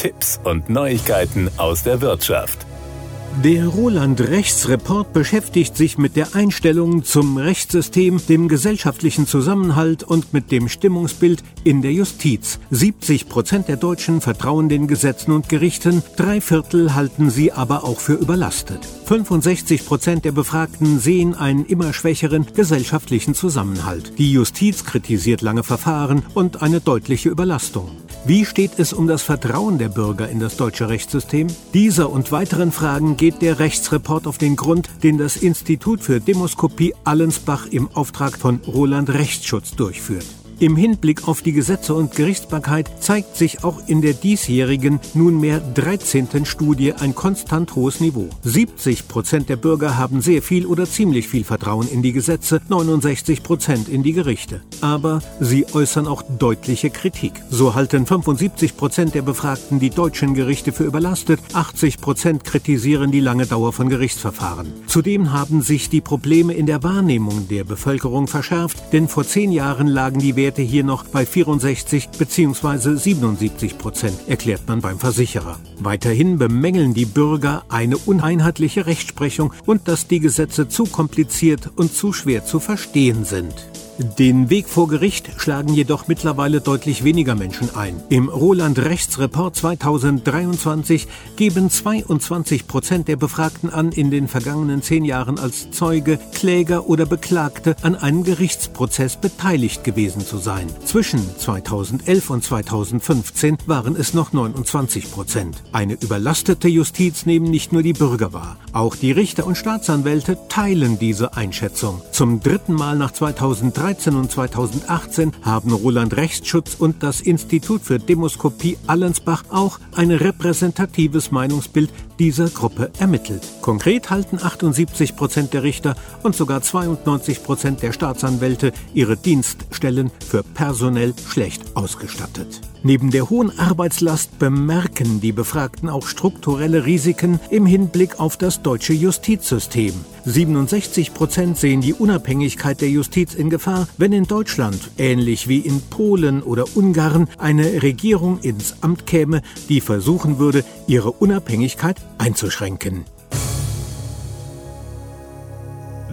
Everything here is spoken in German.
Tipps und Neuigkeiten aus der Wirtschaft. Der Roland Rechtsreport beschäftigt sich mit der Einstellung zum Rechtssystem, dem gesellschaftlichen Zusammenhalt und mit dem Stimmungsbild in der Justiz. 70 Prozent der Deutschen vertrauen den Gesetzen und Gerichten, drei Viertel halten sie aber auch für überlastet. 65 Prozent der Befragten sehen einen immer schwächeren gesellschaftlichen Zusammenhalt. Die Justiz kritisiert lange Verfahren und eine deutliche Überlastung. Wie steht es um das Vertrauen der Bürger in das deutsche Rechtssystem? Dieser und weiteren Fragen geht der Rechtsreport auf den Grund, den das Institut für Demoskopie Allensbach im Auftrag von Roland Rechtsschutz durchführt. Im Hinblick auf die Gesetze und Gerichtsbarkeit zeigt sich auch in der diesjährigen, nunmehr 13. Studie ein konstant hohes Niveau. 70 Prozent der Bürger haben sehr viel oder ziemlich viel Vertrauen in die Gesetze, 69 Prozent in die Gerichte. Aber sie äußern auch deutliche Kritik. So halten 75 Prozent der Befragten die deutschen Gerichte für überlastet, 80 Prozent kritisieren die lange Dauer von Gerichtsverfahren. Zudem haben sich die Probleme in der Wahrnehmung der Bevölkerung verschärft, denn vor zehn Jahren lagen die Werte Werte hier noch bei 64 bzw. 77 Prozent, erklärt man beim Versicherer. Weiterhin bemängeln die Bürger eine uneinheitliche Rechtsprechung und dass die Gesetze zu kompliziert und zu schwer zu verstehen sind. Den Weg vor Gericht schlagen jedoch mittlerweile deutlich weniger Menschen ein. Im Roland Rechtsreport 2023 geben 22 Prozent der Befragten an, in den vergangenen zehn Jahren als Zeuge, Kläger oder Beklagte an einem Gerichtsprozess beteiligt gewesen zu sein. Zwischen 2011 und 2015 waren es noch 29 Prozent. Eine überlastete Justiz nehmen nicht nur die Bürger wahr. Auch die Richter und Staatsanwälte teilen diese Einschätzung. Zum dritten Mal nach 2003 2013 und 2018 haben Roland Rechtsschutz und das Institut für Demoskopie Allensbach auch ein repräsentatives Meinungsbild dieser Gruppe ermittelt. Konkret halten 78 Prozent der Richter und sogar 92 Prozent der Staatsanwälte ihre Dienststellen für personell schlecht ausgestattet. Neben der hohen Arbeitslast bemerken die Befragten auch strukturelle Risiken im Hinblick auf das deutsche Justizsystem. 67 Prozent sehen die Unabhängigkeit der Justiz in Gefahr, wenn in Deutschland, ähnlich wie in Polen oder Ungarn, eine Regierung ins Amt käme, die versuchen würde, ihre Unabhängigkeit einzuschränken.